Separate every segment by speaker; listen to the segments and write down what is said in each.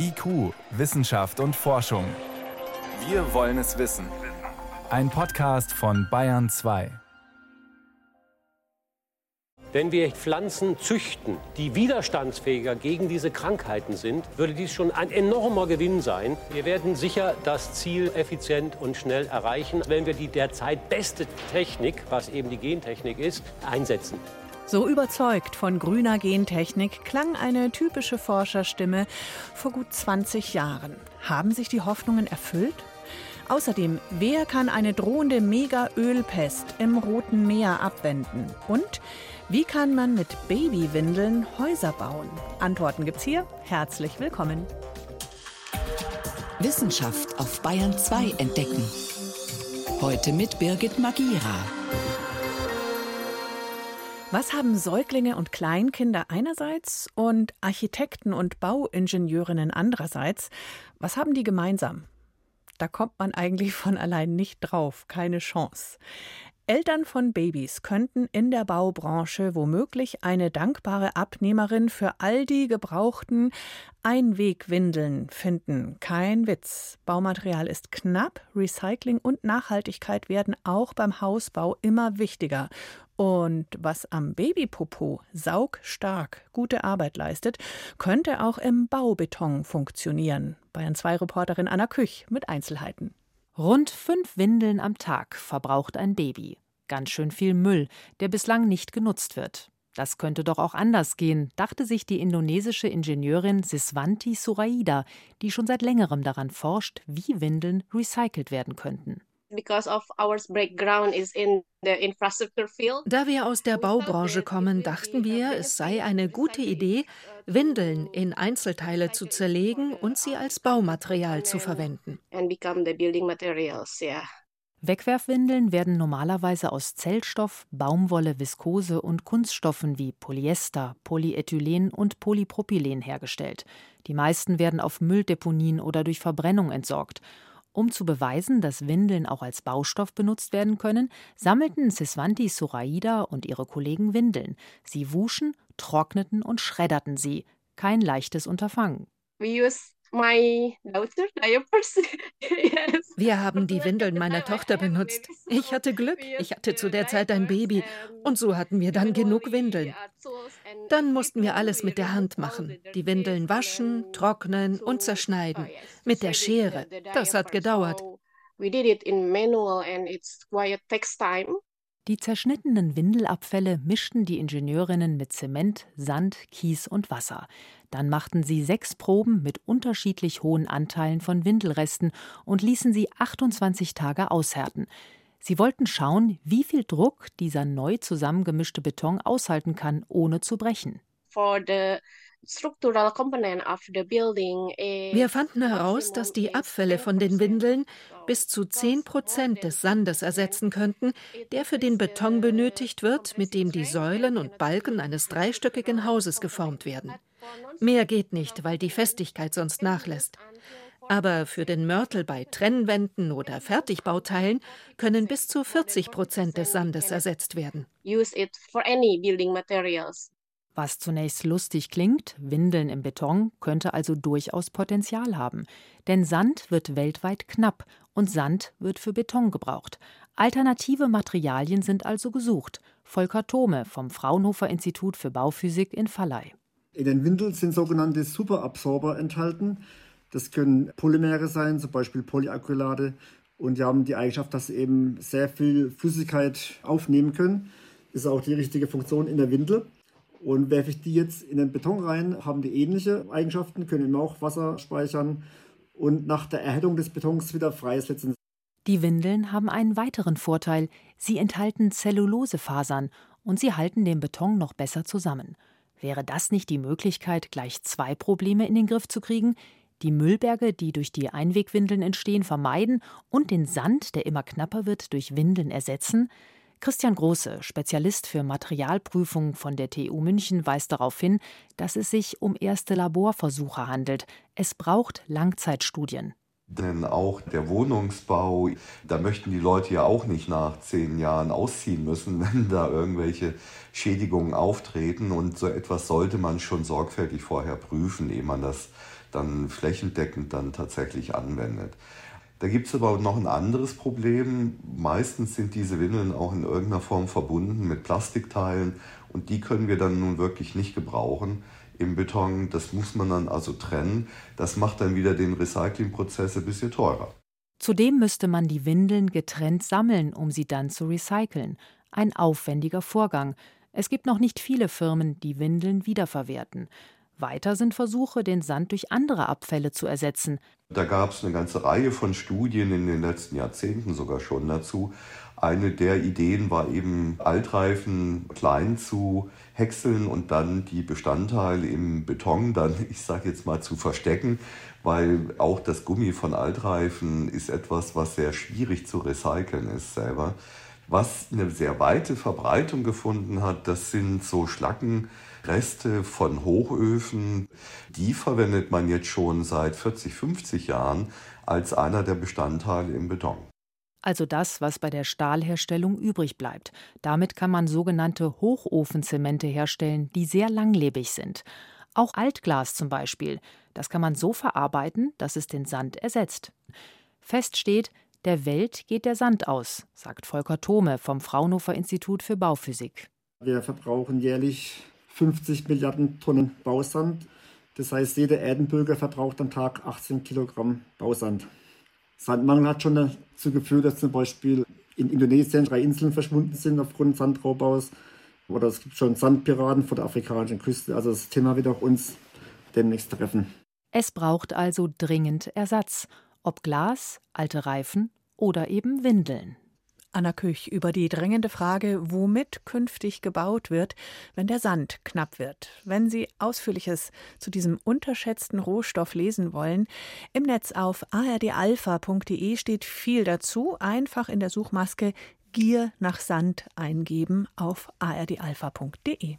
Speaker 1: IQ, Wissenschaft und Forschung. Wir wollen es wissen. Ein Podcast von Bayern 2.
Speaker 2: Wenn wir Pflanzen züchten, die widerstandsfähiger gegen diese Krankheiten sind, würde dies schon ein enormer Gewinn sein. Wir werden sicher das Ziel effizient und schnell erreichen, wenn wir die derzeit beste Technik, was eben die Gentechnik ist, einsetzen.
Speaker 3: So überzeugt von grüner Gentechnik klang eine typische Forscherstimme vor gut 20 Jahren. Haben sich die Hoffnungen erfüllt? Außerdem, wer kann eine drohende Mega-Ölpest im Roten Meer abwenden? Und wie kann man mit Babywindeln Häuser bauen? Antworten gibt's hier. Herzlich willkommen.
Speaker 4: Wissenschaft auf Bayern 2 entdecken. Heute mit Birgit Magira.
Speaker 3: Was haben Säuglinge und Kleinkinder einerseits und Architekten und Bauingenieurinnen andererseits? Was haben die gemeinsam? Da kommt man eigentlich von allein nicht drauf, keine Chance. Eltern von Babys könnten in der Baubranche womöglich eine dankbare Abnehmerin für all die gebrauchten Einwegwindeln finden. Kein Witz. Baumaterial ist knapp, Recycling und Nachhaltigkeit werden auch beim Hausbau immer wichtiger. Und was am Babypopo saugstark gute Arbeit leistet, könnte auch im Baubeton funktionieren. Bayern 2 Reporterin Anna Küch mit Einzelheiten.
Speaker 5: Rund fünf Windeln am Tag verbraucht ein Baby. Ganz schön viel Müll, der bislang nicht genutzt wird. Das könnte doch auch anders gehen, dachte sich die indonesische Ingenieurin Siswanti Suraida, die schon seit längerem daran forscht, wie Windeln recycelt werden könnten.
Speaker 6: Da wir aus der Baubranche kommen, dachten wir, es sei eine gute Idee, Windeln in Einzelteile zu zerlegen und sie als Baumaterial zu verwenden.
Speaker 5: Wegwerfwindeln werden normalerweise aus Zellstoff, Baumwolle, Viskose und Kunststoffen wie Polyester, Polyethylen und Polypropylen hergestellt. Die meisten werden auf Mülldeponien oder durch Verbrennung entsorgt. Um zu beweisen, dass Windeln auch als Baustoff benutzt werden können, sammelten Siswanti Suraida und ihre Kollegen Windeln. Sie wuschen, trockneten und schredderten sie. Kein leichtes Unterfangen.
Speaker 6: Wir haben die Windeln meiner Tochter benutzt. Ich hatte Glück. Ich hatte zu der Zeit ein Baby. Und so hatten wir dann genug Windeln. Dann mussten wir alles mit der Hand machen. Die Windeln waschen, trocknen und zerschneiden. Mit der Schere. Das hat gedauert.
Speaker 5: Die zerschnittenen Windelabfälle mischten die Ingenieurinnen mit Zement, Sand, Kies und Wasser. Dann machten sie sechs Proben mit unterschiedlich hohen Anteilen von Windelresten und ließen sie 28 Tage aushärten. Sie wollten schauen, wie viel Druck dieser neu zusammengemischte Beton aushalten kann, ohne zu brechen.
Speaker 6: Wir fanden heraus, dass die Abfälle von den Windeln bis zu 10 Prozent des Sandes ersetzen könnten, der für den Beton benötigt wird, mit dem die Säulen und Balken eines dreistöckigen Hauses geformt werden. Mehr geht nicht, weil die Festigkeit sonst nachlässt. Aber für den Mörtel bei Trennwänden oder Fertigbauteilen können bis zu 40 Prozent des Sandes ersetzt werden.
Speaker 5: Was zunächst lustig klingt, Windeln im Beton, könnte also durchaus Potenzial haben. Denn Sand wird weltweit knapp und Sand wird für Beton gebraucht. Alternative Materialien sind also gesucht. Volker Thome vom Fraunhofer Institut für Bauphysik in Valley.
Speaker 7: In den Windeln sind sogenannte Superabsorber enthalten. Das können Polymere sein, zum Beispiel Polyacrylate. Und die haben die Eigenschaft, dass sie eben sehr viel Flüssigkeit aufnehmen können. Ist auch die richtige Funktion in der Windel. Und werfe ich die jetzt in den Beton rein, haben die ähnliche Eigenschaften, können immer auch Wasser speichern und nach der Erhittung des Betons wieder freisetzen.
Speaker 5: Die Windeln haben einen weiteren Vorteil. Sie enthalten Zellulosefasern und sie halten den Beton noch besser zusammen. Wäre das nicht die Möglichkeit, gleich zwei Probleme in den Griff zu kriegen? Die Müllberge, die durch die Einwegwindeln entstehen, vermeiden und den Sand, der immer knapper wird, durch Windeln ersetzen? Christian Große, Spezialist für Materialprüfung von der TU München, weist darauf hin, dass es sich um erste Laborversuche handelt. Es braucht Langzeitstudien.
Speaker 8: Denn auch der Wohnungsbau, da möchten die Leute ja auch nicht nach zehn Jahren ausziehen müssen, wenn da irgendwelche Schädigungen auftreten. Und so etwas sollte man schon sorgfältig vorher prüfen, ehe man das dann flächendeckend dann tatsächlich anwendet. Da gibt es aber noch ein anderes Problem. Meistens sind diese Windeln auch in irgendeiner Form verbunden mit Plastikteilen und die können wir dann nun wirklich nicht gebrauchen im Beton. Das muss man dann also trennen. Das macht dann wieder den Recyclingprozess ein bisschen teurer.
Speaker 5: Zudem müsste man die Windeln getrennt sammeln, um sie dann zu recyceln. Ein aufwendiger Vorgang. Es gibt noch nicht viele Firmen, die Windeln wiederverwerten. Weiter sind Versuche, den Sand durch andere Abfälle zu ersetzen.
Speaker 8: Da gab es eine ganze Reihe von Studien in den letzten Jahrzehnten sogar schon dazu. Eine der Ideen war eben, Altreifen klein zu häckseln und dann die Bestandteile im Beton dann, ich sage jetzt mal, zu verstecken, weil auch das Gummi von Altreifen ist etwas, was sehr schwierig zu recyceln ist selber. Was eine sehr weite Verbreitung gefunden hat, das sind so Schlackenreste von Hochöfen. Die verwendet man jetzt schon seit 40, 50 Jahren als einer der Bestandteile im Beton
Speaker 5: also das, was bei der Stahlherstellung übrig bleibt. Damit kann man sogenannte Hochofenzemente herstellen, die sehr langlebig sind. Auch Altglas zum Beispiel, das kann man so verarbeiten, dass es den Sand ersetzt. Fest steht, der Welt geht der Sand aus, sagt Volker Thome vom Fraunhofer Institut für Bauphysik.
Speaker 7: Wir verbrauchen jährlich 50 Milliarden Tonnen Bausand. Das heißt, jeder Erdenbürger verbraucht am Tag 18 Kilogramm Bausand. Sandmangel hat schon dazu geführt, dass zum Beispiel in Indonesien drei Inseln verschwunden sind aufgrund Sandraubaus. Oder es gibt schon Sandpiraten vor der afrikanischen Küste. Also das Thema wird auch uns demnächst treffen.
Speaker 5: Es braucht also dringend Ersatz. Ob Glas, alte Reifen oder eben Windeln.
Speaker 3: Anna Küch über die drängende Frage, womit künftig gebaut wird, wenn der Sand knapp wird. Wenn Sie Ausführliches zu diesem unterschätzten Rohstoff lesen wollen, im Netz auf ardalpha.de steht viel dazu. Einfach in der Suchmaske Gier nach Sand eingeben auf ardalpha.de.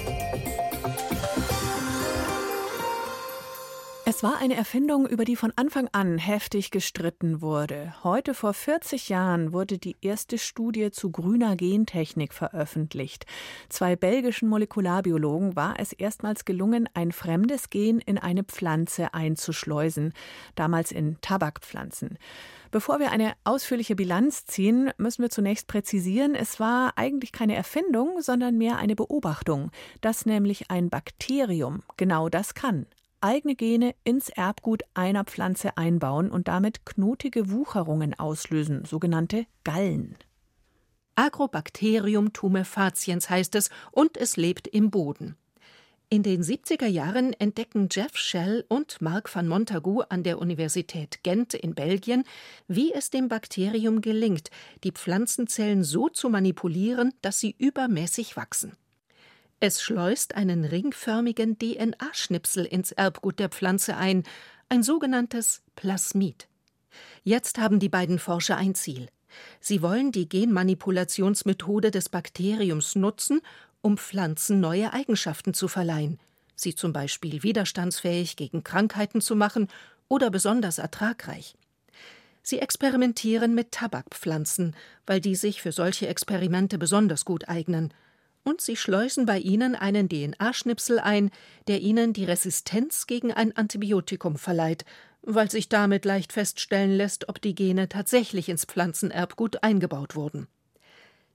Speaker 3: Es war eine Erfindung, über die von Anfang an heftig gestritten wurde. Heute vor 40 Jahren wurde die erste Studie zu grüner Gentechnik veröffentlicht. Zwei belgischen Molekularbiologen war es erstmals gelungen, ein fremdes Gen in eine Pflanze einzuschleusen, damals in Tabakpflanzen. Bevor wir eine ausführliche Bilanz ziehen, müssen wir zunächst präzisieren, es war eigentlich keine Erfindung, sondern mehr eine Beobachtung, dass nämlich ein Bakterium genau das kann eigene Gene ins Erbgut einer Pflanze einbauen und damit knotige Wucherungen auslösen, sogenannte Gallen.
Speaker 6: Agrobacterium tumefaciens heißt es und es lebt im Boden. In den 70er Jahren entdecken Jeff Shell und Marc van Montagu an der Universität Gent in Belgien, wie es dem Bakterium gelingt, die Pflanzenzellen so zu manipulieren, dass sie übermäßig wachsen. Es schleust einen ringförmigen DNA-Schnipsel ins Erbgut der Pflanze ein, ein sogenanntes Plasmid. Jetzt haben die beiden Forscher ein Ziel. Sie wollen die Genmanipulationsmethode des Bakteriums nutzen, um Pflanzen neue Eigenschaften zu verleihen, sie zum Beispiel widerstandsfähig gegen Krankheiten zu machen oder besonders ertragreich. Sie experimentieren mit Tabakpflanzen, weil die sich für solche Experimente besonders gut eignen und sie schleusen bei ihnen einen DNA-Schnipsel ein, der ihnen die Resistenz gegen ein Antibiotikum verleiht, weil sich damit leicht feststellen lässt, ob die Gene tatsächlich ins Pflanzenerbgut eingebaut wurden.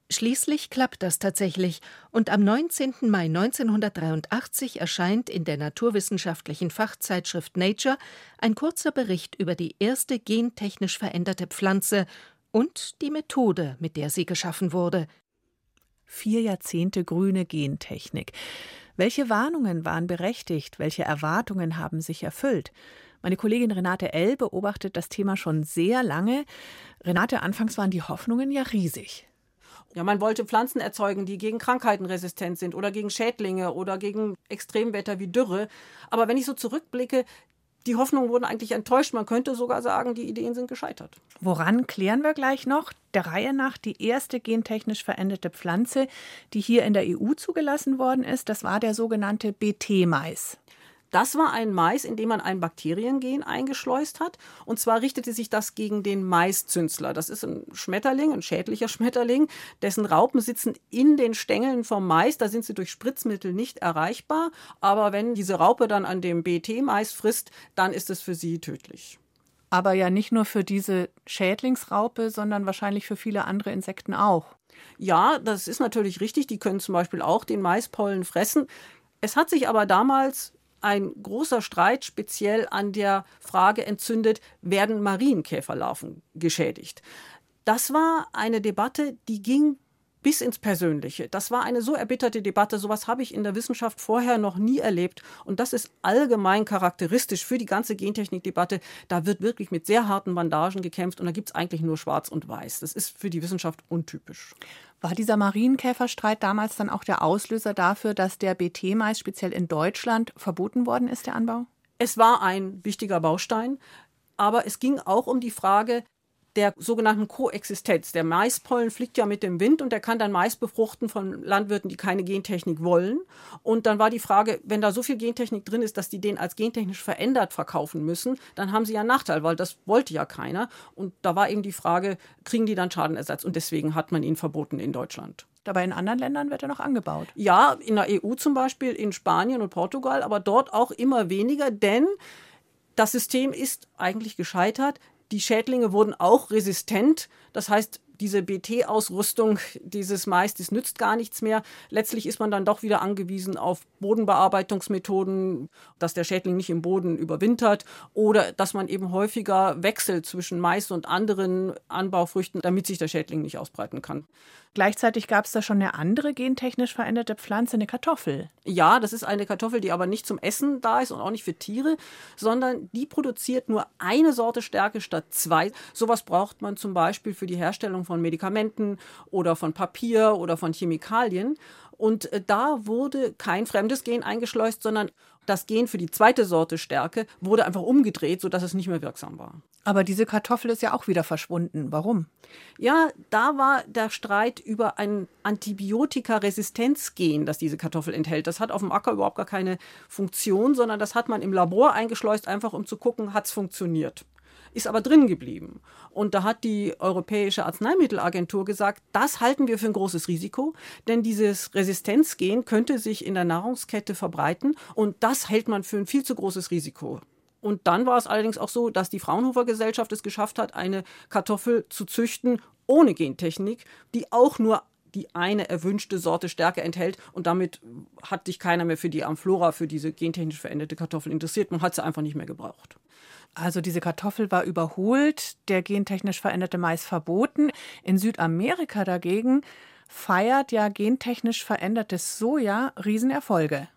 Speaker 6: Schließlich klappt das tatsächlich, und am 19. Mai 1983 erscheint in der naturwissenschaftlichen Fachzeitschrift Nature ein kurzer Bericht über die erste gentechnisch veränderte Pflanze und die Methode, mit der sie geschaffen wurde,
Speaker 3: Vier Jahrzehnte grüne Gentechnik. Welche Warnungen waren berechtigt? Welche Erwartungen haben sich erfüllt? Meine Kollegin Renate L. beobachtet das Thema schon sehr lange. Renate, anfangs waren die Hoffnungen ja riesig.
Speaker 9: Ja, man wollte Pflanzen erzeugen, die gegen Krankheiten resistent sind oder gegen Schädlinge oder gegen Extremwetter wie Dürre. Aber wenn ich so zurückblicke, die Hoffnungen wurden eigentlich enttäuscht. Man könnte sogar sagen, die Ideen sind gescheitert.
Speaker 3: Woran klären wir gleich noch? Der Reihe nach die erste gentechnisch veränderte Pflanze, die hier in der EU zugelassen worden ist, das war der sogenannte BT-Mais.
Speaker 9: Das war ein Mais, in dem man ein Bakteriengen eingeschleust hat. Und zwar richtete sich das gegen den Maiszünsler. Das ist ein Schmetterling, ein schädlicher Schmetterling, dessen Raupen sitzen in den Stängeln vom Mais. Da sind sie durch Spritzmittel nicht erreichbar. Aber wenn diese Raupe dann an dem BT-Mais frisst, dann ist es für sie tödlich.
Speaker 3: Aber ja nicht nur für diese Schädlingsraupe, sondern wahrscheinlich für viele andere Insekten auch.
Speaker 9: Ja, das ist natürlich richtig. Die können zum Beispiel auch den Maispollen fressen. Es hat sich aber damals ein großer Streit speziell an der Frage entzündet, werden Marienkäferlarven geschädigt. Das war eine Debatte, die ging bis ins Persönliche. Das war eine so erbitterte Debatte. Sowas habe ich in der Wissenschaft vorher noch nie erlebt. Und das ist allgemein charakteristisch für die ganze Gentechnikdebatte. Da wird wirklich mit sehr harten Bandagen gekämpft und da gibt es eigentlich nur Schwarz und Weiß. Das ist für die Wissenschaft untypisch.
Speaker 3: War dieser Marienkäferstreit damals dann auch der Auslöser dafür, dass der BT-Mais speziell in Deutschland verboten worden ist, der Anbau?
Speaker 9: Es war ein wichtiger Baustein, aber es ging auch um die Frage, der sogenannten Koexistenz. Der Maispollen fliegt ja mit dem Wind und der kann dann Mais befruchten von Landwirten, die keine Gentechnik wollen. Und dann war die Frage, wenn da so viel Gentechnik drin ist, dass die den als gentechnisch verändert verkaufen müssen, dann haben sie ja einen Nachteil, weil das wollte ja keiner. Und da war eben die Frage, kriegen die dann Schadenersatz? Und deswegen hat man ihn verboten in Deutschland.
Speaker 3: Dabei in anderen Ländern wird er noch angebaut.
Speaker 9: Ja, in der EU zum Beispiel, in Spanien und Portugal, aber dort auch immer weniger, denn das System ist eigentlich gescheitert. Die Schädlinge wurden auch resistent. Das heißt, diese BT-Ausrüstung dieses Mais, das nützt gar nichts mehr. Letztlich ist man dann doch wieder angewiesen auf Bodenbearbeitungsmethoden, dass der Schädling nicht im Boden überwintert oder dass man eben häufiger wechselt zwischen Mais und anderen Anbaufrüchten, damit sich der Schädling nicht ausbreiten kann.
Speaker 3: Gleichzeitig gab es da schon eine andere gentechnisch veränderte Pflanze, eine Kartoffel.
Speaker 9: Ja, das ist eine Kartoffel, die aber nicht zum Essen da ist und auch nicht für Tiere, sondern die produziert nur eine Sorte Stärke statt zwei. Sowas braucht man zum Beispiel für die Herstellung von Medikamenten oder von Papier oder von Chemikalien. Und äh, da wurde kein fremdes Gen eingeschleust, sondern das Gen für die zweite Sorte Stärke wurde einfach umgedreht, sodass es nicht mehr wirksam war.
Speaker 3: Aber diese Kartoffel ist ja auch wieder verschwunden. Warum?
Speaker 9: Ja, da war der Streit über ein Antibiotikaresistenzgen, das diese Kartoffel enthält. Das hat auf dem Acker überhaupt gar keine Funktion, sondern das hat man im Labor eingeschleust, einfach um zu gucken, hat es funktioniert ist aber drin geblieben. Und da hat die Europäische Arzneimittelagentur gesagt, das halten wir für ein großes Risiko, denn dieses Resistenzgen könnte sich in der Nahrungskette verbreiten und das hält man für ein viel zu großes Risiko. Und dann war es allerdings auch so, dass die Fraunhofer Gesellschaft es geschafft hat, eine Kartoffel zu züchten ohne Gentechnik, die auch nur die eine erwünschte Sorte Stärke enthält. Und damit hat sich keiner mehr für die Amflora, für diese gentechnisch veränderte Kartoffel interessiert. Man hat sie einfach nicht mehr gebraucht.
Speaker 3: Also diese Kartoffel war überholt, der gentechnisch veränderte Mais verboten. In Südamerika dagegen feiert ja gentechnisch verändertes Soja Riesenerfolge.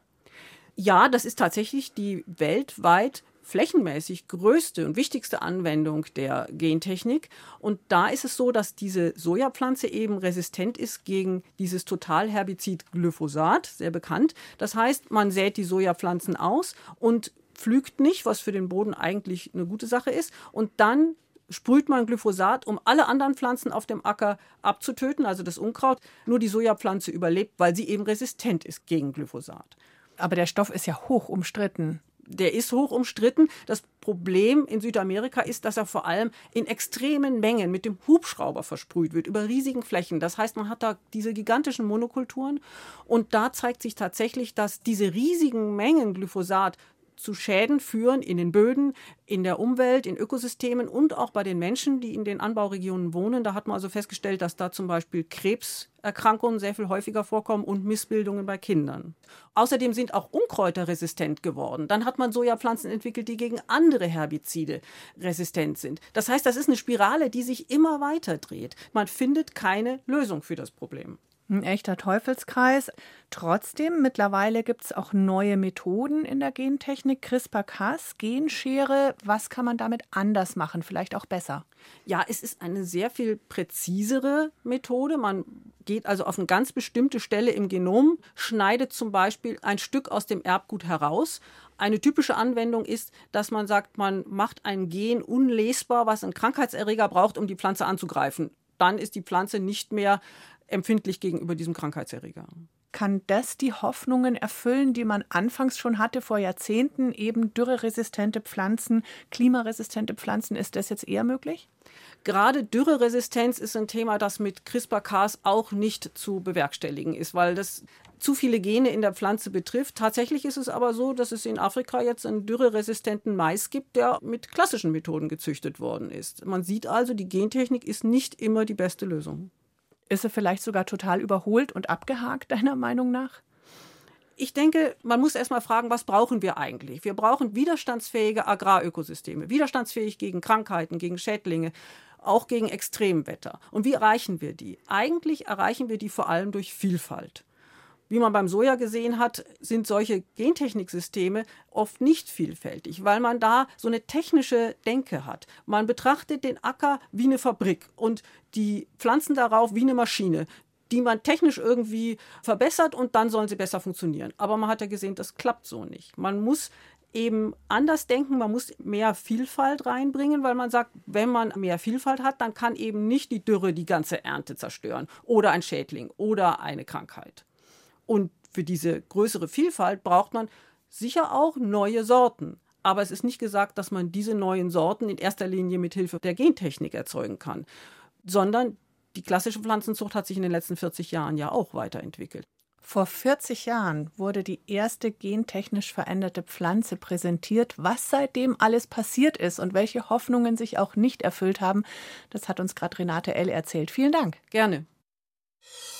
Speaker 9: Ja, das ist tatsächlich die weltweit flächenmäßig größte und wichtigste Anwendung der Gentechnik. Und da ist es so, dass diese Sojapflanze eben resistent ist gegen dieses Totalherbizid Glyphosat, sehr bekannt. Das heißt, man sät die Sojapflanzen aus und pflügt nicht, was für den Boden eigentlich eine gute Sache ist. Und dann sprüht man Glyphosat, um alle anderen Pflanzen auf dem Acker abzutöten, also das Unkraut. Nur die Sojapflanze überlebt, weil sie eben resistent ist gegen Glyphosat.
Speaker 3: Aber der Stoff ist ja hoch umstritten
Speaker 9: der ist hoch umstritten. Das Problem in Südamerika ist, dass er vor allem in extremen Mengen mit dem Hubschrauber versprüht wird, über riesigen Flächen. Das heißt, man hat da diese gigantischen Monokulturen und da zeigt sich tatsächlich, dass diese riesigen Mengen Glyphosat zu Schäden führen in den Böden, in der Umwelt, in Ökosystemen und auch bei den Menschen, die in den Anbauregionen wohnen. Da hat man also festgestellt, dass da zum Beispiel Krebserkrankungen sehr viel häufiger vorkommen und Missbildungen bei Kindern. Außerdem sind auch Unkräuter resistent geworden. Dann hat man Sojapflanzen entwickelt, die gegen andere Herbizide resistent sind. Das heißt, das ist eine Spirale, die sich immer weiter dreht. Man findet keine Lösung für das Problem.
Speaker 3: Ein echter Teufelskreis. Trotzdem, mittlerweile gibt es auch neue Methoden in der Gentechnik. CRISPR-Cas, Genschere. Was kann man damit anders machen? Vielleicht auch besser?
Speaker 9: Ja, es ist eine sehr viel präzisere Methode. Man geht also auf eine ganz bestimmte Stelle im Genom, schneidet zum Beispiel ein Stück aus dem Erbgut heraus. Eine typische Anwendung ist, dass man sagt, man macht ein Gen unlesbar, was einen Krankheitserreger braucht, um die Pflanze anzugreifen. Dann ist die Pflanze nicht mehr empfindlich gegenüber diesem Krankheitserreger.
Speaker 3: Kann das die Hoffnungen erfüllen, die man anfangs schon hatte vor Jahrzehnten, eben dürreresistente Pflanzen, klimaresistente Pflanzen? Ist das jetzt eher möglich?
Speaker 9: Gerade Dürreresistenz ist ein Thema, das mit CRISPR-Cas auch nicht zu bewerkstelligen ist, weil das zu viele Gene in der Pflanze betrifft. Tatsächlich ist es aber so, dass es in Afrika jetzt einen dürreresistenten Mais gibt, der mit klassischen Methoden gezüchtet worden ist. Man sieht also, die Gentechnik ist nicht immer die beste Lösung.
Speaker 3: Ist er vielleicht sogar total überholt und abgehakt, deiner Meinung nach?
Speaker 9: Ich denke, man muss erstmal fragen, was brauchen wir eigentlich? Wir brauchen widerstandsfähige Agrarökosysteme, widerstandsfähig gegen Krankheiten, gegen Schädlinge, auch gegen Extremwetter. Und wie erreichen wir die? Eigentlich erreichen wir die vor allem durch Vielfalt. Wie man beim Soja gesehen hat, sind solche Gentechniksysteme oft nicht vielfältig, weil man da so eine technische Denke hat. Man betrachtet den Acker wie eine Fabrik und die Pflanzen darauf wie eine Maschine die man technisch irgendwie verbessert und dann sollen sie besser funktionieren. Aber man hat ja gesehen, das klappt so nicht. Man muss eben anders denken, man muss mehr Vielfalt reinbringen, weil man sagt, wenn man mehr Vielfalt hat, dann kann eben nicht die Dürre die ganze Ernte zerstören oder ein Schädling oder eine Krankheit. Und für diese größere Vielfalt braucht man sicher auch neue Sorten. Aber es ist nicht gesagt, dass man diese neuen Sorten in erster Linie mit Hilfe der Gentechnik erzeugen kann, sondern die klassische Pflanzenzucht hat sich in den letzten 40 Jahren ja auch weiterentwickelt.
Speaker 3: Vor 40 Jahren wurde die erste gentechnisch veränderte Pflanze präsentiert. Was seitdem alles passiert ist und welche Hoffnungen sich auch nicht erfüllt haben, das hat uns gerade Renate L. erzählt. Vielen Dank.
Speaker 9: Gerne.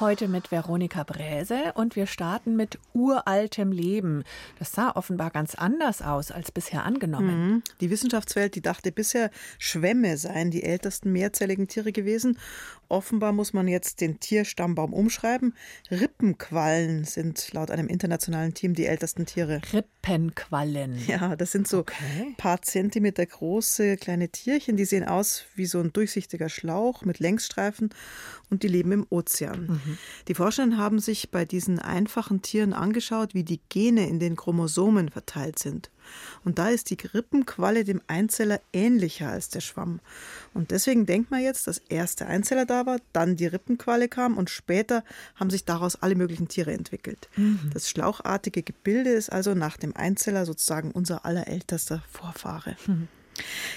Speaker 3: Heute mit Veronika Bräse und wir starten mit uraltem Leben. Das sah offenbar ganz anders aus als bisher angenommen.
Speaker 10: Mhm. Die Wissenschaftswelt, die dachte bisher, Schwämme seien die ältesten mehrzelligen Tiere gewesen. Offenbar muss man jetzt den Tierstammbaum umschreiben. Rippenquallen sind laut einem internationalen Team die ältesten Tiere.
Speaker 3: Rippenquallen.
Speaker 10: Ja, das sind so okay. paar Zentimeter große kleine Tierchen, die sehen aus wie so ein durchsichtiger Schlauch mit Längsstreifen und die leben im Ozean. Mhm. Die Forscher haben sich bei diesen einfachen Tieren angeschaut, wie die Gene in den Chromosomen verteilt sind. Und da ist die Rippenqualle dem Einzeller ähnlicher als der Schwamm. Und deswegen denkt man jetzt, dass erst der Einzeller da war, dann die Rippenqualle kam und später haben sich daraus alle möglichen Tiere entwickelt. Mhm. Das schlauchartige Gebilde ist also nach dem Einzeller sozusagen unser allerältester Vorfahre. Mhm.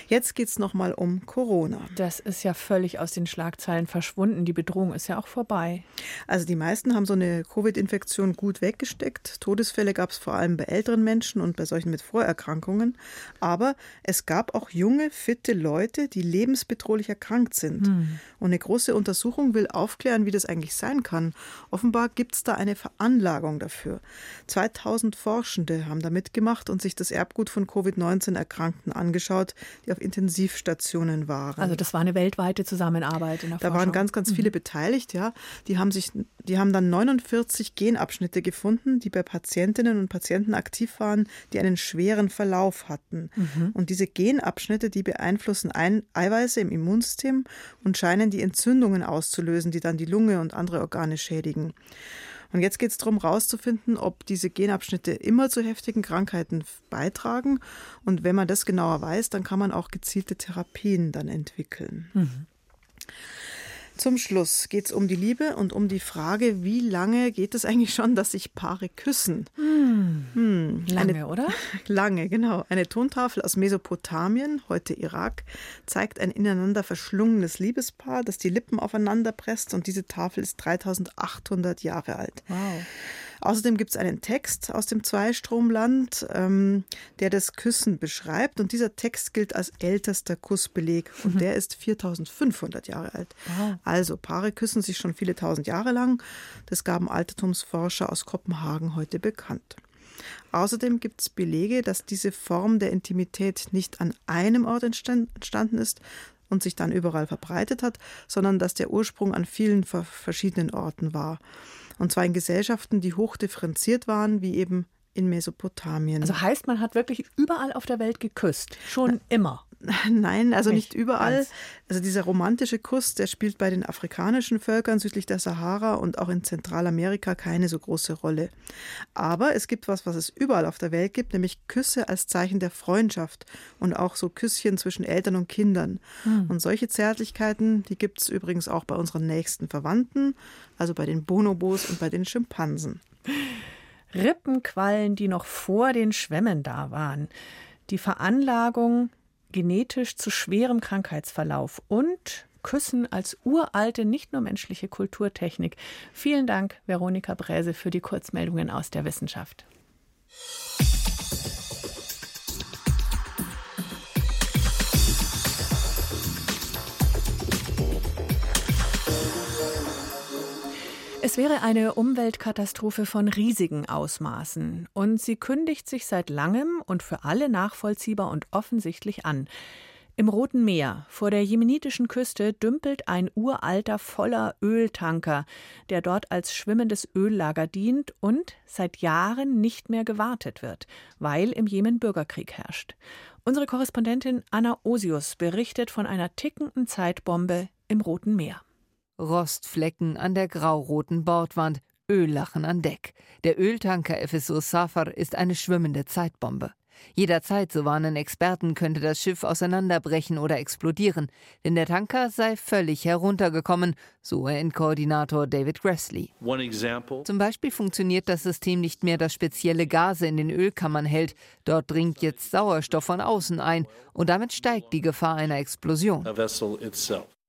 Speaker 10: Jetzt geht es nochmal um Corona.
Speaker 3: Das ist ja völlig aus den Schlagzeilen verschwunden. Die Bedrohung ist ja auch vorbei.
Speaker 10: Also die meisten haben so eine Covid-Infektion gut weggesteckt. Todesfälle gab es vor allem bei älteren Menschen und bei solchen mit Vorerkrankungen. Aber es gab auch junge, fitte Leute, die lebensbedrohlich erkrankt sind. Hm. Und eine große Untersuchung will aufklären, wie das eigentlich sein kann. Offenbar gibt es da eine Veranlagung dafür. 2000 Forschende haben da mitgemacht und sich das Erbgut von Covid-19-Erkrankten angeschaut die auf Intensivstationen waren.
Speaker 3: Also das war eine weltweite Zusammenarbeit in der
Speaker 10: Da
Speaker 3: Forschung.
Speaker 10: waren ganz, ganz viele mhm. beteiligt, ja. Die haben sich, die haben dann 49 Genabschnitte gefunden, die bei Patientinnen und Patienten aktiv waren, die einen schweren Verlauf hatten. Mhm. Und diese Genabschnitte, die beeinflussen ein Eiweiße im Immunsystem und scheinen die Entzündungen auszulösen, die dann die Lunge und andere Organe schädigen. Und jetzt geht es darum, herauszufinden, ob diese Genabschnitte immer zu heftigen Krankheiten beitragen. Und wenn man das genauer weiß, dann kann man auch gezielte Therapien dann entwickeln. Mhm. Zum Schluss geht es um die Liebe und um die Frage, wie lange geht es eigentlich schon, dass sich Paare küssen?
Speaker 3: Hm. Hm. Lange, Eine, oder?
Speaker 10: Lange, genau. Eine Tontafel aus Mesopotamien, heute Irak, zeigt ein ineinander verschlungenes Liebespaar, das die Lippen aufeinander presst und diese Tafel ist 3800 Jahre alt.
Speaker 3: Wow.
Speaker 10: Außerdem gibt es einen Text aus dem Zweistromland, ähm, der das Küssen beschreibt. Und dieser Text gilt als ältester Kussbeleg. Und mhm. der ist 4500 Jahre alt. Wow. Also Paare küssen sich schon viele tausend Jahre lang. Das gaben Altertumsforscher aus Kopenhagen heute bekannt. Außerdem gibt es Belege, dass diese Form der Intimität nicht an einem Ort entstanden ist und sich dann überall verbreitet hat, sondern dass der Ursprung an vielen verschiedenen Orten war. Und zwar in Gesellschaften, die hoch differenziert waren, wie eben in Mesopotamien.
Speaker 3: Also heißt, man hat wirklich überall auf der Welt geküsst, schon Na, immer.
Speaker 10: Nein, also nicht, nicht überall. Ganz. Also dieser romantische Kuss, der spielt bei den afrikanischen Völkern südlich der Sahara und auch in Zentralamerika keine so große Rolle. Aber es gibt was, was es überall auf der Welt gibt, nämlich Küsse als Zeichen der Freundschaft und auch so Küsschen zwischen Eltern und Kindern. Hm. Und solche Zärtlichkeiten, die gibt es übrigens auch bei unseren nächsten Verwandten, also bei den Bonobos und bei den Schimpansen.
Speaker 3: Rippenquallen, die noch vor den Schwämmen da waren. Die Veranlagung genetisch zu schwerem Krankheitsverlauf und Küssen als uralte, nicht nur menschliche Kulturtechnik. Vielen Dank, Veronika Bräse, für die Kurzmeldungen aus der Wissenschaft. Es wäre eine Umweltkatastrophe von riesigen Ausmaßen und sie kündigt sich seit langem und für alle nachvollziehbar und offensichtlich an. Im Roten Meer vor der jemenitischen Küste dümpelt ein uralter voller Öltanker, der dort als schwimmendes Öllager dient und seit Jahren nicht mehr gewartet wird, weil im Jemen Bürgerkrieg herrscht. Unsere Korrespondentin Anna Osius berichtet von einer tickenden Zeitbombe im Roten Meer.
Speaker 11: Rostflecken an der grauroten Bordwand, Öllachen an Deck. Der Öltanker FSO Safar ist eine schwimmende Zeitbombe. Jederzeit, so warnen Experten, könnte das Schiff auseinanderbrechen oder explodieren, denn der Tanker sei völlig heruntergekommen, so UN-Koordinator David Grassley. Zum Beispiel funktioniert das System nicht mehr, das spezielle Gase in den Ölkammern hält. Dort dringt jetzt Sauerstoff von außen ein und damit steigt die Gefahr einer Explosion.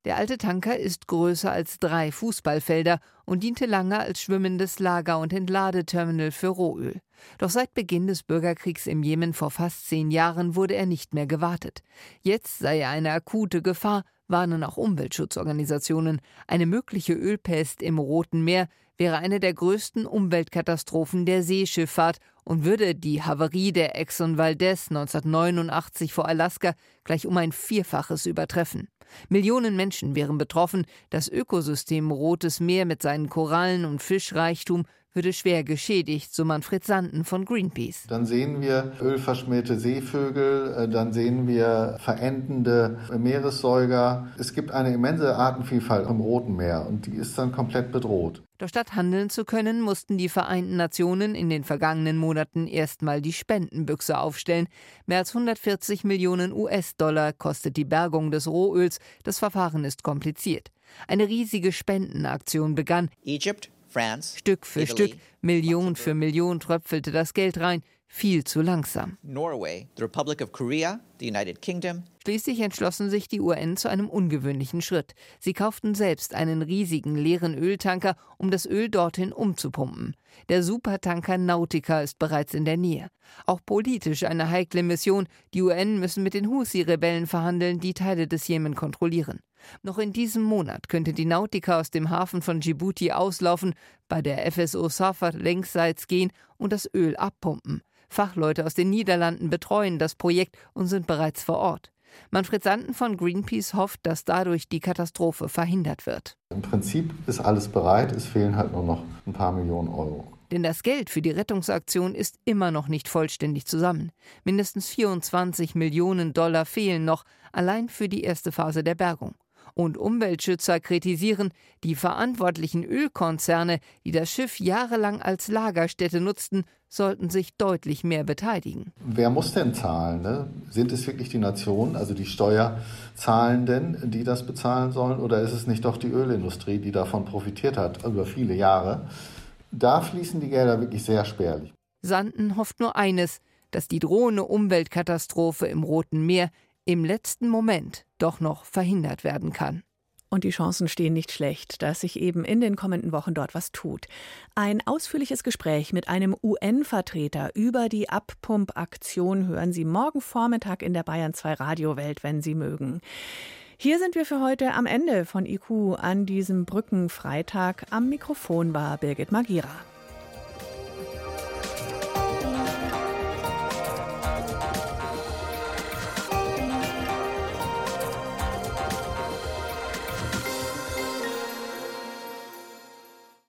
Speaker 11: Der alte Tanker ist größer als drei Fußballfelder und diente lange als schwimmendes Lager- und Entladeterminal für Rohöl. Doch seit Beginn des Bürgerkriegs im Jemen vor fast zehn Jahren wurde er nicht mehr gewartet. Jetzt sei er eine akute Gefahr, warnen auch Umweltschutzorganisationen. Eine mögliche Ölpest im Roten Meer wäre eine der größten Umweltkatastrophen der Seeschifffahrt und würde die Havarie der Exxon Valdez 1989 vor Alaska gleich um ein Vierfaches übertreffen. Millionen Menschen wären betroffen, das Ökosystem Rotes Meer mit seinen Korallen und Fischreichtum würde schwer geschädigt, so Manfred Sanden von Greenpeace.
Speaker 12: Dann sehen wir ölverschmierte Seevögel, äh, dann sehen wir verendende Meeressäuger. Es gibt eine immense Artenvielfalt im Roten Meer und die ist dann komplett bedroht.
Speaker 11: Doch statt handeln zu können, mussten die Vereinten Nationen in den vergangenen Monaten erstmal die Spendenbüchse aufstellen. Mehr als 140 Millionen US-Dollar kostet die Bergung des Rohöls. Das Verfahren ist kompliziert. Eine riesige Spendenaktion begann. Egypt, France, Stück für Italy, Stück, Million für Million tröpfelte das Geld rein viel zu langsam. Norway, the Republic of Korea, the United Kingdom. Schließlich entschlossen sich die UN zu einem ungewöhnlichen Schritt. Sie kauften selbst einen riesigen leeren Öltanker, um das Öl dorthin umzupumpen. Der Supertanker Nautica ist bereits in der Nähe. Auch politisch eine heikle Mission. Die UN müssen mit den Husi-Rebellen verhandeln, die Teile des Jemen kontrollieren. Noch in diesem Monat könnte die Nautica aus dem Hafen von Djibouti auslaufen, bei der FSO Safar längsseits gehen und das Öl abpumpen. Fachleute aus den Niederlanden betreuen das Projekt und sind bereits vor Ort. Manfred Sanden von Greenpeace hofft, dass dadurch die Katastrophe verhindert wird.
Speaker 12: Im Prinzip ist alles bereit, es fehlen halt nur noch ein paar Millionen Euro.
Speaker 11: Denn das Geld für die Rettungsaktion ist immer noch nicht vollständig zusammen. Mindestens 24 Millionen Dollar fehlen noch, allein für die erste Phase der Bergung. Und Umweltschützer kritisieren, die verantwortlichen Ölkonzerne, die das Schiff jahrelang als Lagerstätte nutzten, sollten sich deutlich mehr beteiligen.
Speaker 12: Wer muss denn zahlen? Ne? Sind es wirklich die Nationen, also die Steuerzahlenden, die das bezahlen sollen? Oder ist es nicht doch die Ölindustrie, die davon profitiert hat über viele Jahre? Da fließen die Gelder wirklich sehr spärlich.
Speaker 11: Sanden hofft nur eines, dass die drohende Umweltkatastrophe im Roten Meer im letzten Moment doch noch verhindert werden kann.
Speaker 3: Und die Chancen stehen nicht schlecht, dass sich eben in den kommenden Wochen dort was tut. Ein ausführliches Gespräch mit einem UN-Vertreter über die Abpumpaktion hören Sie morgen Vormittag in der Bayern 2 Radiowelt, wenn Sie mögen. Hier sind wir für heute am Ende von IQ an diesem Brückenfreitag. Am Mikrofon war Birgit Magira.